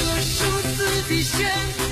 了数次底线。